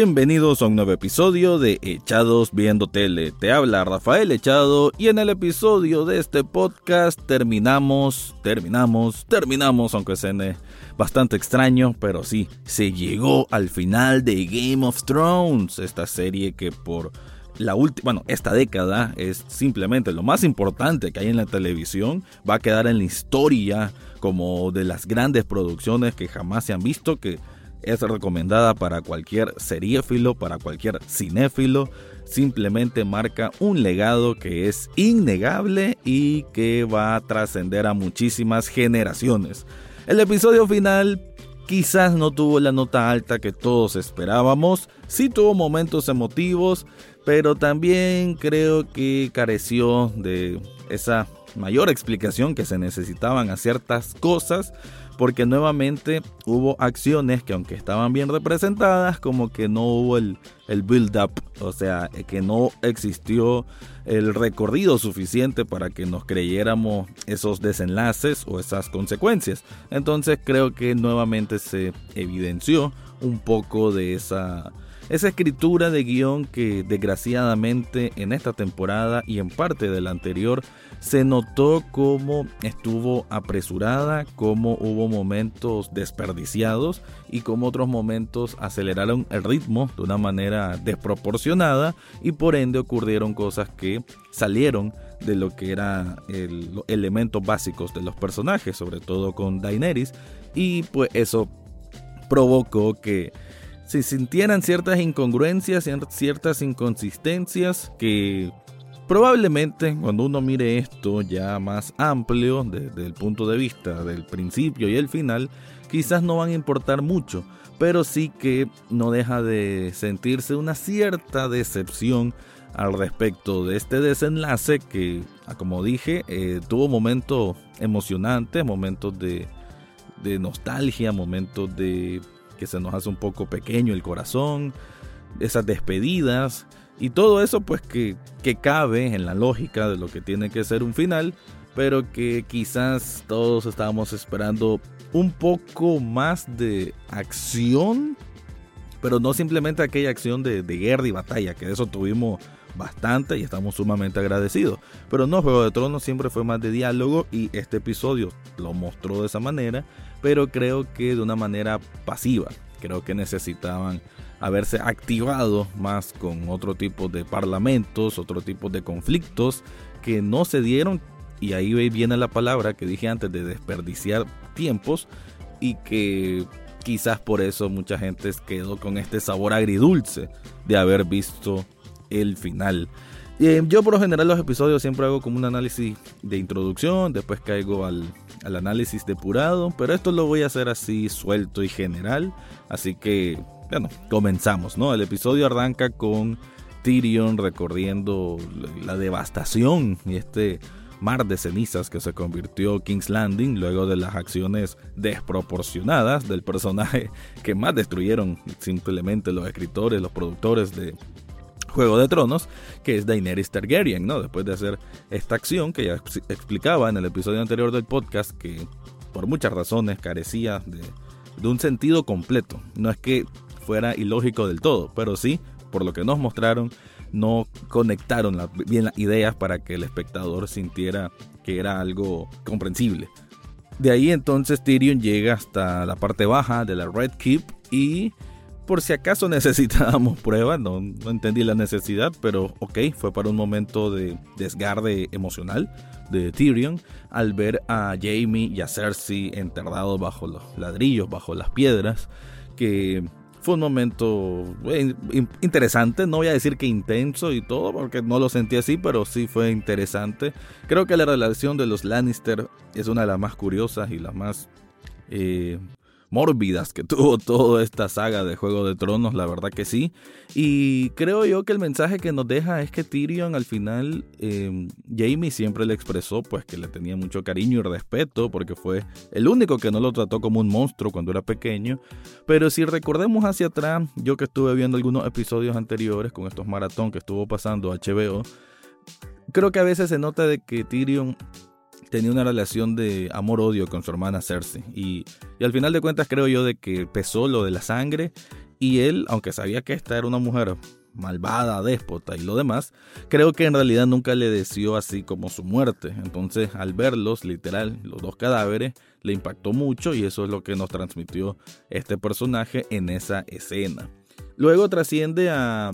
Bienvenidos a un nuevo episodio de Echados Viendo Tele. Te habla Rafael Echado y en el episodio de este podcast terminamos, terminamos, terminamos, aunque suene bastante extraño, pero sí, se llegó al final de Game of Thrones, esta serie que por la última, bueno, esta década es simplemente lo más importante que hay en la televisión, va a quedar en la historia como de las grandes producciones que jamás se han visto, que es recomendada para cualquier seriéfilo, para cualquier cinéfilo, simplemente marca un legado que es innegable y que va a trascender a muchísimas generaciones. El episodio final quizás no tuvo la nota alta que todos esperábamos, sí tuvo momentos emotivos, pero también creo que careció de esa mayor explicación que se necesitaban a ciertas cosas porque nuevamente hubo acciones que aunque estaban bien representadas, como que no hubo el, el build-up, o sea, que no existió el recorrido suficiente para que nos creyéramos esos desenlaces o esas consecuencias. Entonces creo que nuevamente se evidenció un poco de esa esa escritura de guion que desgraciadamente en esta temporada y en parte de la anterior se notó como estuvo apresurada, como hubo momentos desperdiciados y como otros momentos aceleraron el ritmo de una manera desproporcionada y por ende ocurrieron cosas que salieron de lo que eran los elementos básicos de los personajes, sobre todo con Daenerys y pues eso provocó que se sintieran ciertas incongruencias, ciertas inconsistencias que probablemente cuando uno mire esto ya más amplio desde el punto de vista del principio y el final, quizás no van a importar mucho, pero sí que no deja de sentirse una cierta decepción al respecto de este desenlace que, ah, como dije, eh, tuvo momentos emocionantes, momentos de nostalgia, momentos de que se nos hace un poco pequeño el corazón, esas despedidas y todo eso pues que, que cabe en la lógica de lo que tiene que ser un final, pero que quizás todos estábamos esperando un poco más de acción, pero no simplemente aquella acción de, de, guerra y batalla, que de eso tuvimos bastante y estamos sumamente agradecidos. Pero no, Juego de Tronos siempre fue más de diálogo y este episodio lo mostró de esa manera pero creo que de una manera pasiva. Creo que necesitaban haberse activado más con otro tipo de parlamentos, otro tipo de conflictos que no se dieron. Y ahí viene la palabra que dije antes de desperdiciar tiempos y que quizás por eso mucha gente quedó con este sabor agridulce de haber visto el final. Eh, yo por lo general los episodios siempre hago como un análisis de introducción, después caigo al, al análisis depurado, pero esto lo voy a hacer así suelto y general, así que, bueno, comenzamos, ¿no? El episodio arranca con Tyrion recorriendo la devastación y este mar de cenizas que se convirtió King's Landing luego de las acciones desproporcionadas del personaje que más destruyeron simplemente los escritores, los productores de Juego de Tronos, que es Daenerys Targaryen, ¿no? Después de hacer esta acción que ya explicaba en el episodio anterior del podcast, que por muchas razones carecía de, un sentido completo. No es que fuera ilógico del todo, pero sí, por lo que nos mostraron, no conectaron bien las ideas para que el espectador sintiera que era algo comprensible. De ahí entonces Tyrion llega hasta la parte baja de la Red Keep y por si acaso necesitábamos pruebas, no, entendí la necesidad, pero ok, fue para un momento de desgarde emocional de Tyrion al ver a Jamie y a Cersei enterrados bajo los ladrillos, bajo las piedras, que fue un momento eh, interesante, no voy a decir que intenso y todo, porque no lo sentí así, pero sí fue interesante. Creo que la relación de los Lannister es una de las más curiosas y las más eh, mórbidas que tuvo toda esta saga de Juego de Tronos, la verdad que sí. Y creo yo que el mensaje que nos deja es que Tyrion al final, eh, Jamie siempre le expresó pues que le tenía mucho cariño y respeto porque fue el único que no lo trató como un monstruo cuando era pequeño. Pero si recordemos hacia atrás, yo que estuve viendo algunos episodios anteriores con estos maratón que estuvo pasando HBO, creo que a veces se nota de que Tyrion tenía una relación de amor-odio con su hermana Cersei. Y, al final de cuentas creo yo de que pesó lo de la sangre. Y él, aunque sabía que esta era una mujer malvada, déspota y lo demás, creo que en realidad nunca le deseó así como su muerte. Entonces, al verlos, literal, los dos cadáveres, le impactó mucho y eso es lo que nos transmitió este personaje en esa escena. Luego trasciende a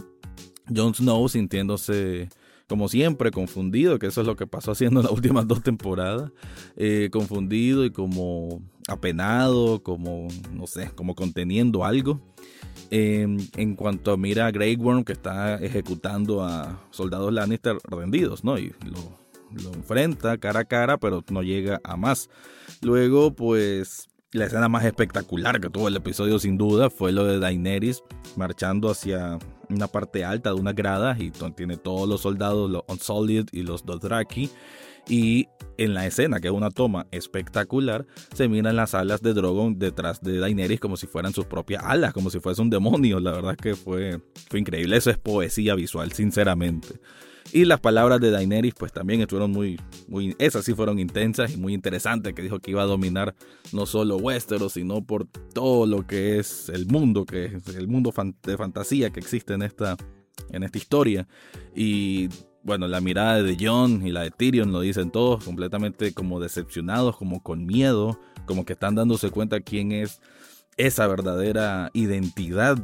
Jon Snow sintiéndose como siempre, confundido, que eso es lo que pasó haciendo en las últimas dos temporadas, eh, confundido y como apenado, como, no sé, como conteniendo algo. Em, en cuanto a mira a Grey Worm que está ejecutando a soldados Lannister rendidos, ¿no? Y lo, lo enfrenta cara a cara, pero no llega a más. Luego, pues, la escena más espectacular que tuvo el episodio sin duda fue lo de Daenerys marchando hacia una parte alta de unas gradas y tiene todos los soldados, los Unsullied y los Dothraki. Y en la escena, que es una toma espectacular, se miran las alas de Drogon detrás de Daenerys como si fueran sus propias alas, como si fuese un demonio. La verdad es que fue, fue increíble. Eso es poesía visual, sinceramente. Y las palabras de Daenerys, pues también estuvieron muy, muy, esas sí fueron intensas y muy interesantes, que dijo que iba a dominar no solo Westeros, sino por todo lo que es el mundo, que es el mundo de fantasía que existe en esta, en esta historia. Y bueno, la mirada de Jon y la de Tyrion lo dicen todos, completamente como decepcionados, como con miedo, como que están dándose cuenta quién es esa verdadera identidad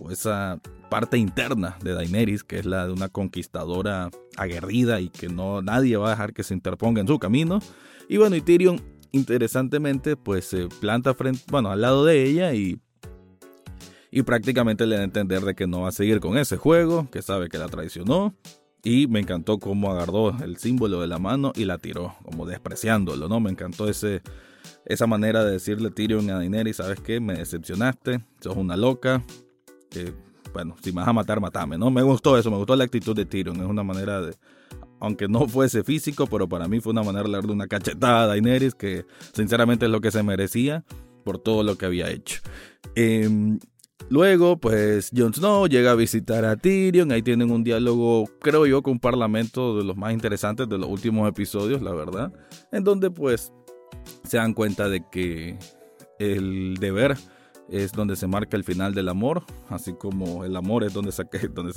o esa parte interna de Daenerys, que es la de una conquistadora aguerrida y que no nadie va a dejar que se interponga en su camino. Y bueno, y Tyrion interesantemente pues se planta frente, bueno, al lado de ella y y prácticamente le da a entender de que no va a seguir con ese juego, que sabe que la traicionó y me encantó cómo agarró el símbolo de la mano y la tiró, como despreciándolo, ¿no? Me encantó ese esa manera de decirle Tyrion a Daenerys, ¿sabes qué? Me decepcionaste, sos una loca, bueno, si me vas a matar, matame, ¿no? Me gustó eso, me gustó la actitud de Tyrion, es una manera de, aunque no fuese físico, pero para mí fue una manera de darle una cachetada a Daenerys, que sinceramente es lo que se merecía por todo lo que había hecho. Em, luego, pues Jon Snow llega a visitar a Tyrion, ahí tienen un diálogo, creo yo, con un parlamento de los más interesantes de los últimos episodios, la verdad, en donde pues se dan cuenta de que el deber es donde se marca el final del amor, así como el amor es donde se,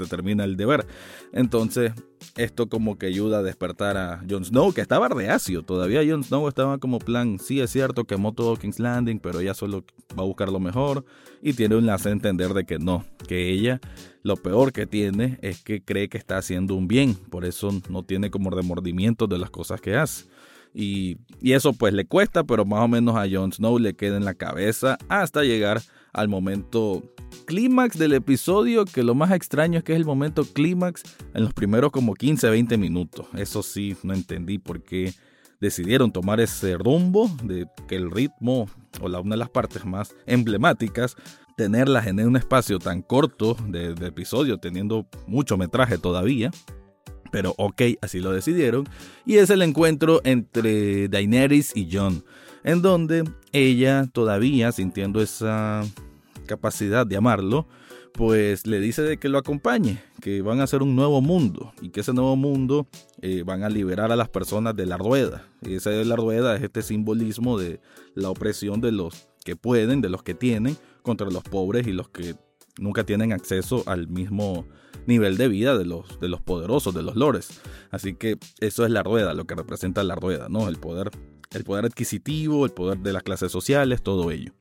termina el deber. Entonces, esto como que ayuda a despertar a Jon Snow, que estaba reacio. Todavía Jon Snow estaba como plan, sí es cierto, quemó todo King's Landing, pero ella solo va a buscar lo mejor. Y tiene un lazo a entender de que no, que ella lo peor que tiene es que cree que está haciendo un bien. Por eso no tiene como remordimiento de las cosas que hace. Y, eso pues le cuesta, pero más o menos a Jon Snow le queda en la cabeza hasta llegar al momento clímax del episodio, que lo más extraño es que es el momento clímax en los primeros como 15, 20 minutos. Eso sí, no entendí por qué decidieron tomar ese rumbo de que el ritmo o la, una de las partes más emblemáticas tenerlas en un espacio tan corto de episodio, teniendo mucho metraje todavía, pero ok, así lo decidieron. Y es el encuentro entre Daenerys y Jon, en donde ella todavía sintiendo esa capacidad de amarlo, pues le dice de que lo acompañe, que van a hacer un nuevo mundo y que ese nuevo mundo eh, van a liberar a las personas de la rueda. Y esa la rueda es este simbolismo de la opresión de los que pueden, de los que tienen, contra los pobres y los que nunca tienen acceso al mismo nivel de vida de los, de los poderosos, de los lores. Así que eso es la rueda, lo que representa la rueda, ¿no? El poder, el poder adquisitivo, el poder de las clases sociales, todo ello.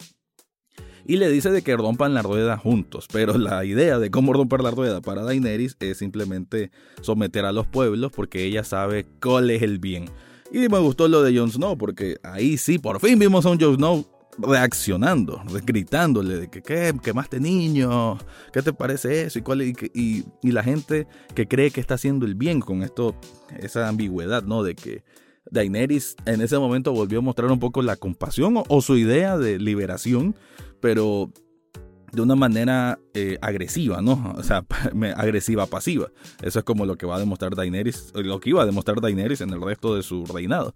Y le dice de que rompan la rueda juntos, pero la idea de cómo romper la rueda para Daenerys es simplemente someter a los pueblos porque ella sabe cuál es el bien. Y me gustó lo de Jon Snow porque ahí sí, por fin vimos a un Jon Snow reaccionando, gritándole de que ¿qué? quemaste niño, ¿qué te parece eso? Y, cuál, y, la gente que cree que está haciendo el bien con esto, esa ambigüedad, ¿no? De que Daenerys en ese momento volvió a mostrar un poco la compasión o, su idea de liberación, pero de una manera eh, agresiva, ¿no? O sea, agresiva pasiva. Eso es como lo que va a demostrar Daenerys, lo que iba a demostrar Daenerys en el resto de su reinado.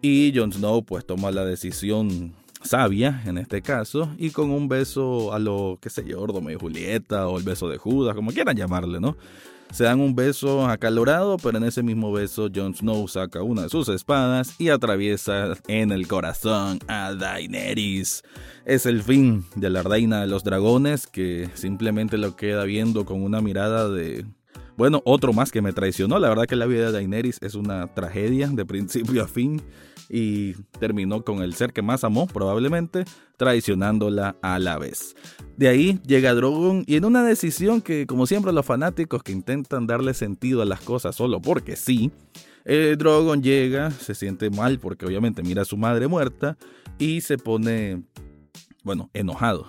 Y Jon Snow pues toma la decisión sabia en este caso y con un beso a lo, qué sé yo, Romeo y Julieta o el beso de Judas, como quieran llamarle, ¿no? Se dan un beso acalorado, pero en ese mismo beso Jon Snow saca una de sus espadas y atraviesa en el corazón a Daenerys. Es el fin de la reina de los dragones que simplemente lo queda viendo con una mirada de bueno, otro más que me traicionó. La verdad que la vida de Daenerys es una tragedia de principio a fin y terminó con el ser que más amó, probablemente, traicionándola a la vez. De ahí llega Drogon y en una decisión que, como siempre, los fanáticos que intentan darle sentido a las cosas solo porque sí, eh, Drogon llega, se siente mal porque obviamente mira a su madre muerta y se pone, bueno, enojado.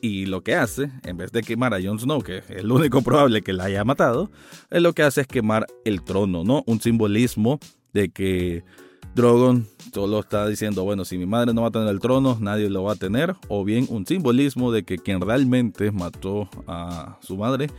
Y lo que hace, en vez de quemar a Jon Snow, que es el único probable que la haya matado, es lo que hace es quemar el trono, ¿no? Un simbolismo de que Drogon solo está diciendo, bueno, si mi madre no va a tener el trono, nadie lo va a tener, o bien un simbolismo de que quien realmente mató a su madre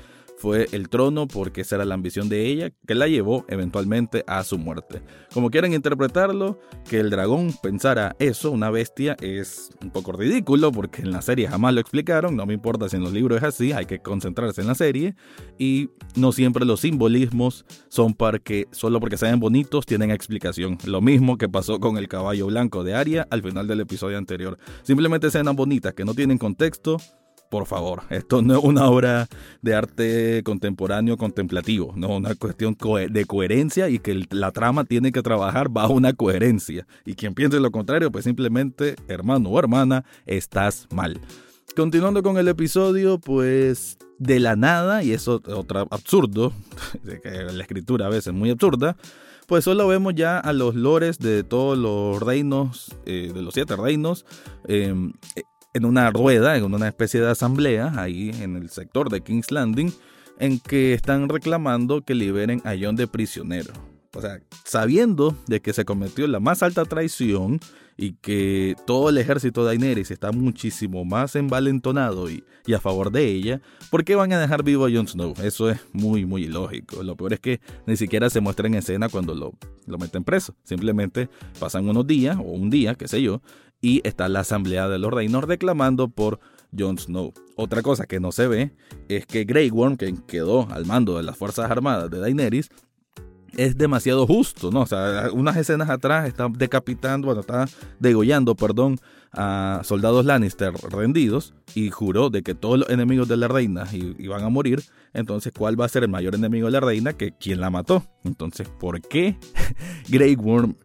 fue el trono porque esa era la ambición de ella que la llevó eventualmente a su muerte. Como quieran interpretarlo, que el dragón pensara eso, una bestia, es un poco ridículo porque en la serie jamás lo explicaron, no me importa si en los libros es así, hay que concentrarse en la serie y no siempre los simbolismos son para que solo porque sean bonitos tienen explicación. Lo mismo que pasó con el caballo blanco de Aria al final del episodio anterior. Simplemente escenas bonitas que no tienen contexto por favor, esto no es una obra de arte contemporáneo contemplativo, no una cuestión de coherencia y que la trama tiene que trabajar bajo una coherencia. Y quien piense lo contrario, pues simplemente, hermano o hermana, estás mal. Continuando con el episodio, pues de la nada, y eso es otro absurdo, la escritura a veces es muy absurda, pues solo vemos ya a los lores de todos los reinos, eh, de los siete reinos, em, en una rueda, en una especie de asamblea ahí en el sector de King's Landing, en que están reclamando que liberen a John de prisionero. O sea, sabiendo de que se cometió la más alta traición y que todo el ejército de Daenerys está muchísimo más envalentonado y, y, a favor de ella, ¿por qué van a dejar vivo a Jon Snow? Eso es muy, muy ilógico. Lo peor es que ni siquiera se muestra en escena cuando lo, lo meten preso. Simplemente pasan unos días o un día, qué sé yo, y está la Asamblea de los Reinos reclamando por Jon Snow. Otra cosa que no se ve es que Grey Worm, que quedó al mando de las Fuerzas Armadas de Daenerys, es demasiado justo, ¿no? O sea, unas escenas atrás está decapitando, bueno, está degollando, perdón, a soldados Lannister rendidos y juró de que todos los enemigos de la reina iban a morir. Entonces, ¿cuál va a ser el mayor enemigo de la reina? Que quien la mató. Entonces, ¿por qué Grey Worm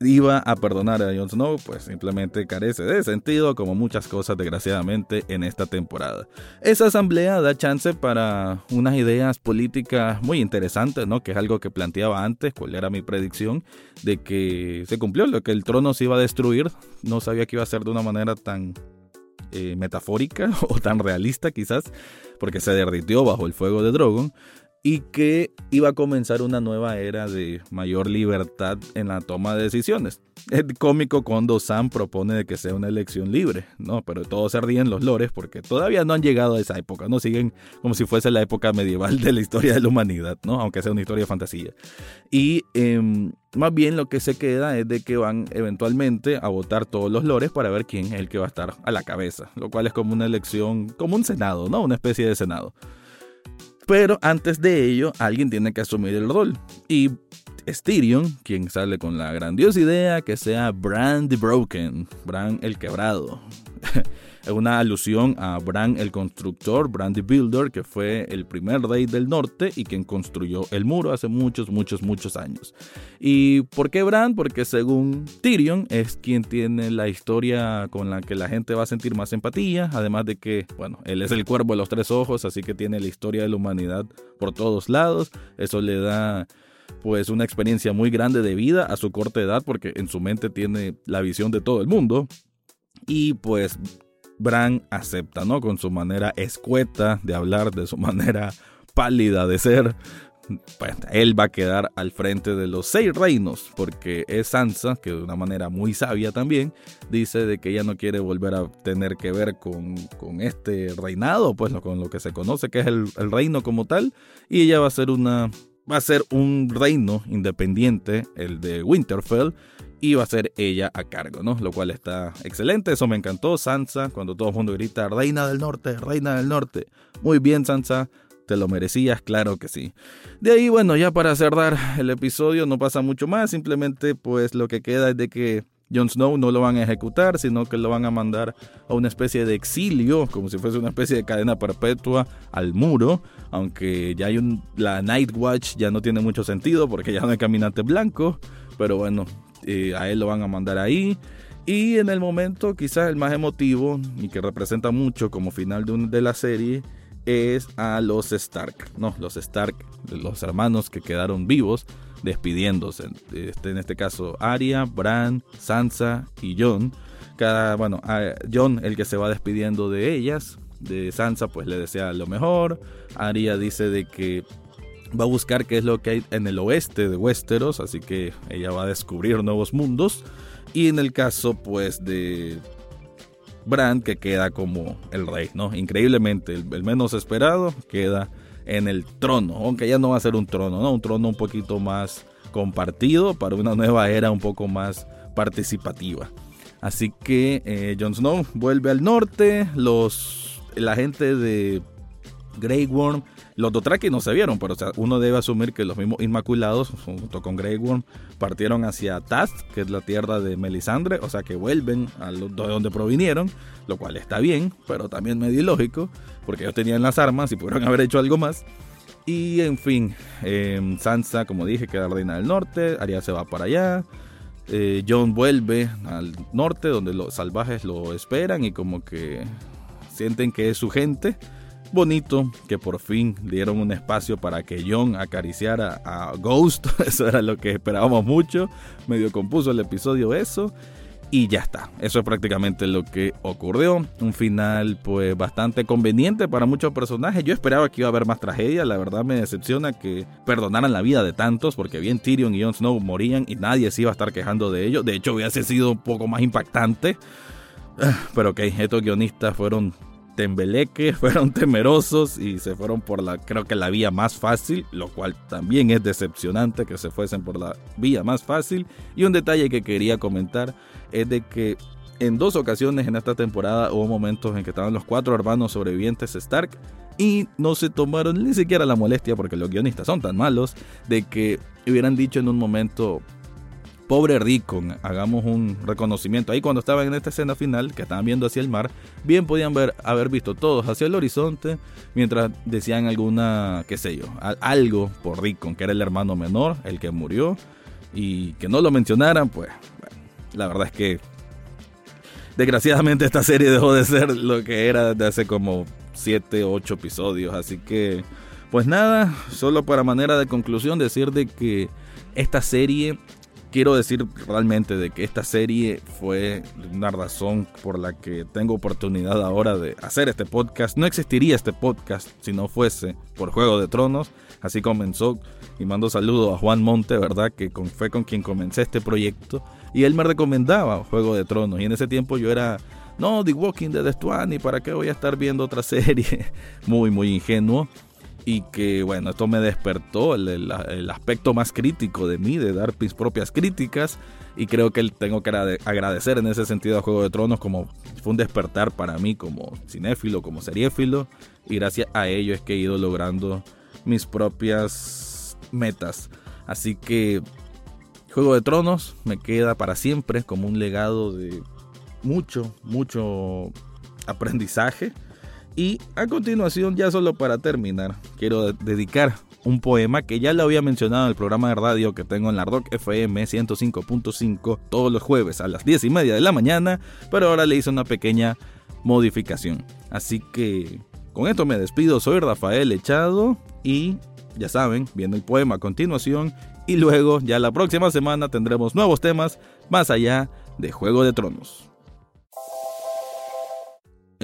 iba a perdonar a Jon Snow, pues simplemente carece de sentido, como muchas cosas desgraciadamente en esta temporada. Esa asamblea da chance para unas ideas políticas muy interesantes, ¿no? Que es algo que planteaba antes, cuál era mi predicción, de que se cumplió lo que el trono se iba a destruir. No sabía que iba a ser de una manera tan eh, metafórica o tan realista quizás, porque se derritió bajo el fuego de Drogon y que iba a comenzar una nueva era de mayor libertad en la toma de decisiones. Es cómico cuando Sam propone de que sea una elección libre, ¿no? Pero todos se ríen los lores porque todavía no han llegado a esa época, ¿no? Siguen como si fuese la época medieval de la historia de la humanidad, ¿no? Aunque sea una historia de fantasía. Y em, más bien lo que se queda es de que van eventualmente a votar todos los lores para ver quién es el que va a estar a la cabeza, lo cual es como una elección, como un senado, ¿no? Una especie de senado. Pero antes de ello, alguien tiene que asumir el rol. Y es Tyrion quien sale con la grandiosa idea que sea Bran the Broken, Bran el quebrado. Es una alusión a Bran el constructor, Bran the Builder, que fue el primer rey del norte y quien construyó el muro hace muchos, muchos, muchos años. ¿Y por qué Bran? Porque según Tyrion es quien tiene la historia con la que la gente va a sentir más empatía, además de que, bueno, él es el cuervo de los tres ojos, así que tiene la historia de la humanidad por todos lados. Eso le da pues una experiencia muy grande de vida a su corta edad porque en su mente tiene la visión de todo el mundo. Y pues Bran acepta, ¿no? Con su manera escueta de hablar, de su manera pálida de ser, pues, él va a quedar al frente de los seis reinos, porque es Sansa, que de una manera muy sabia también, dice de que ella no quiere volver a tener que ver con, este reinado, pues con lo que se conoce que es el, el reino como tal, y ella va a ser una va a ser un reino independiente, el de Winterfell, y va a ser ella a cargo, ¿no? Lo cual está excelente, eso me encantó. Sansa, cuando todo el mundo grita, Reina del Norte, Reina del Norte. Muy bien, Sansa, te lo merecías, claro que sí. De ahí, bueno, ya para cerrar el episodio no pasa mucho más, simplemente pues lo que queda es de que Jon Snow no lo van a ejecutar, sino que lo van a mandar a una especie de exilio, como si fuese una especie de cadena perpetua al muro, aunque ya hay un la Night Watch ya no tiene mucho sentido porque ya no hay caminante blanco, pero bueno, eh, a él lo van a mandar ahí. Y en el momento quizás el más emotivo y que representa mucho como final de, de la serie es a los Stark, no, los Stark, los hermanos que quedaron vivos despidiéndose. Este, en este caso, Arya, Bran, Sansa y Jon. Cada, bueno, Jon el que se va despidiendo de ellas. De Sansa pues le desea lo mejor. Arya dice de que va a buscar qué es lo que hay en el oeste de Westeros, así que ella va a descubrir nuevos mundos. Y en el caso pues de Bran que queda como el rey, ¿no? Increíblemente, el, menos esperado queda en el trono, aunque ya no va a ser un trono, ¿no? Un trono un poquito más compartido para una nueva era un poco más participativa. Así que eh, Jon Snow vuelve al norte, los, la gente de Grey Worm los Dothraki no se vieron, pero uno debe asumir que los mismos Inmaculados, junto con Grey Worm, partieron hacia Tast, que es la tierra de Melisandre, o sea que vuelven a de donde provinieron, lo cual está bien, pero también medio ilógico, porque ellos tenían las armas y pudieron haber hecho algo más. Y en fin, em, Sansa, como dije, queda reina del norte, Arya se va para allá. Eh, John vuelve al norte donde los salvajes lo esperan y como que sienten que es su gente bonito que por fin dieron un espacio para que John acariciara a Ghost. Eso era lo que esperábamos mucho. Medio compuso el episodio eso. Y ya está. Eso es prácticamente lo que ocurrió. Un final pues bastante conveniente para muchos personajes. Yo esperaba que iba a haber más tragedia. La verdad me decepciona que perdonaran la vida de tantos. Porque bien Tyrion y Jon Snow morían y nadie se iba a estar quejando de ello. De hecho hubiese sido un poco más impactante. Ah, pero ok, estos guionistas fueron tembeleque, fueron temerosos y se fueron por la, creo que la vía más fácil, lo cual también es decepcionante que se fuesen por la vía más fácil. Y un detalle que quería comentar es de que en dos ocasiones en esta temporada hubo momentos en que estaban los cuatro hermanos sobrevivientes Stark y no se tomaron ni siquiera la molestia, porque los guionistas son tan malos, de que hubieran dicho en un momento, pobre Rickon, hagamos un reconocimiento. Ahí cuando estaban en esta escena final, que estaban viendo hacia el mar, bien podían ver, haber visto todos hacia el horizonte, mientras decían alguna, qué sé yo, algo por Rickon, que era el hermano menor, el que murió, y que no lo mencionaran, pues, la verdad es que desgraciadamente esta serie dejó de ser lo que era de hace como 7, 8 episodios, así que, pues nada, solo para manera de conclusión decir de que esta serie quiero decir realmente de que esta serie fue una razón por la que tengo oportunidad ahora de hacer este podcast. No existiría este podcast si no fuese por Juego de Tronos. Así comenzó y mando saludo a Juan Monte, ¿verdad? Que fue con quien comencé este proyecto. Y él me recomendaba Juego de Tronos. Y en ese tiempo yo era, no, The Walking Dead es ¿y ¿para qué voy a estar viendo otra serie? muy, muy ingenuo y que bueno, esto me despertó el, aspecto más crítico de mí, de dar mis propias críticas y creo que tengo que agradecer en ese sentido a Juego de Tronos como fue un despertar para mí como cinéfilo, como seriéfilo y gracias a ello es que he ido logrando mis propias metas. Así que Juego de Tronos me queda para siempre como un legado de mucho, mucho aprendizaje y a continuación, ya solo para terminar, quiero dedicar un poema que ya lo había mencionado en el programa de radio que tengo en la Rock FM 105.5 todos los jueves a las 10 y media de la mañana, pero ahora le hice una pequeña modificación. Así que con esto me despido, soy Rafael Echado y ya saben, viene el poema a continuación y luego ya la próxima semana tendremos nuevos temas más allá de Juego de Tronos.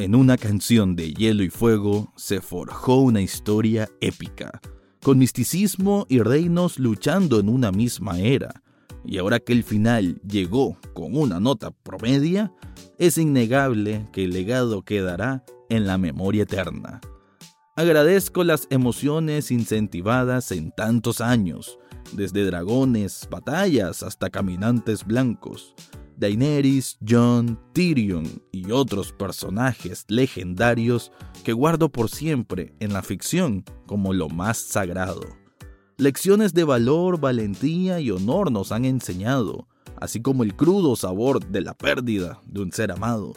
En una canción de hielo y fuego se forjó una historia épica. con misticismo y reinos luchando en una misma era. Y ahora que el final llegó con una nota promedia, es innegable que el legado quedará en la memoria eterna. Agradezco las emociones incentivadas en tantos años, desde dragones, batallas hasta caminantes blancos. Daenerys, Jon, Tyrion y otros personajes legendarios que guardo por siempre en la ficción como lo más sagrado. Lecciones de valor, valentía y honor nos han enseñado, así como el crudo sabor de la pérdida de un ser amado.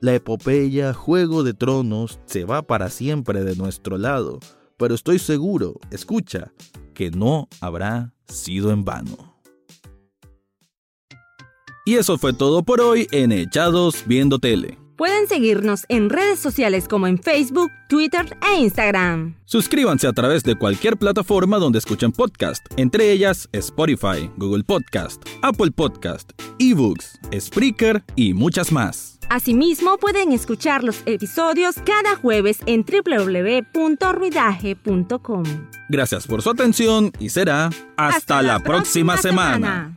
La epopeya Juego de Tronos se va para siempre de nuestro lado, pero estoy seguro, escucha, que no habrá sido en vano. Y eso fue todo por hoy en Echados Viendo Tele. Pueden seguirnos en redes sociales como en Facebook, Twitter e Instagram. Suscríbanse a través de cualquier plataforma donde escuchen podcast, entre ellas Spotify, Google Podcast, Apple Podcast, eBooks, Spreaker y muchas más. Asimismo, pueden escuchar los episodios cada jueves en www.ruidaje.com. Gracias por su atención y será hasta, la, próxima, semana.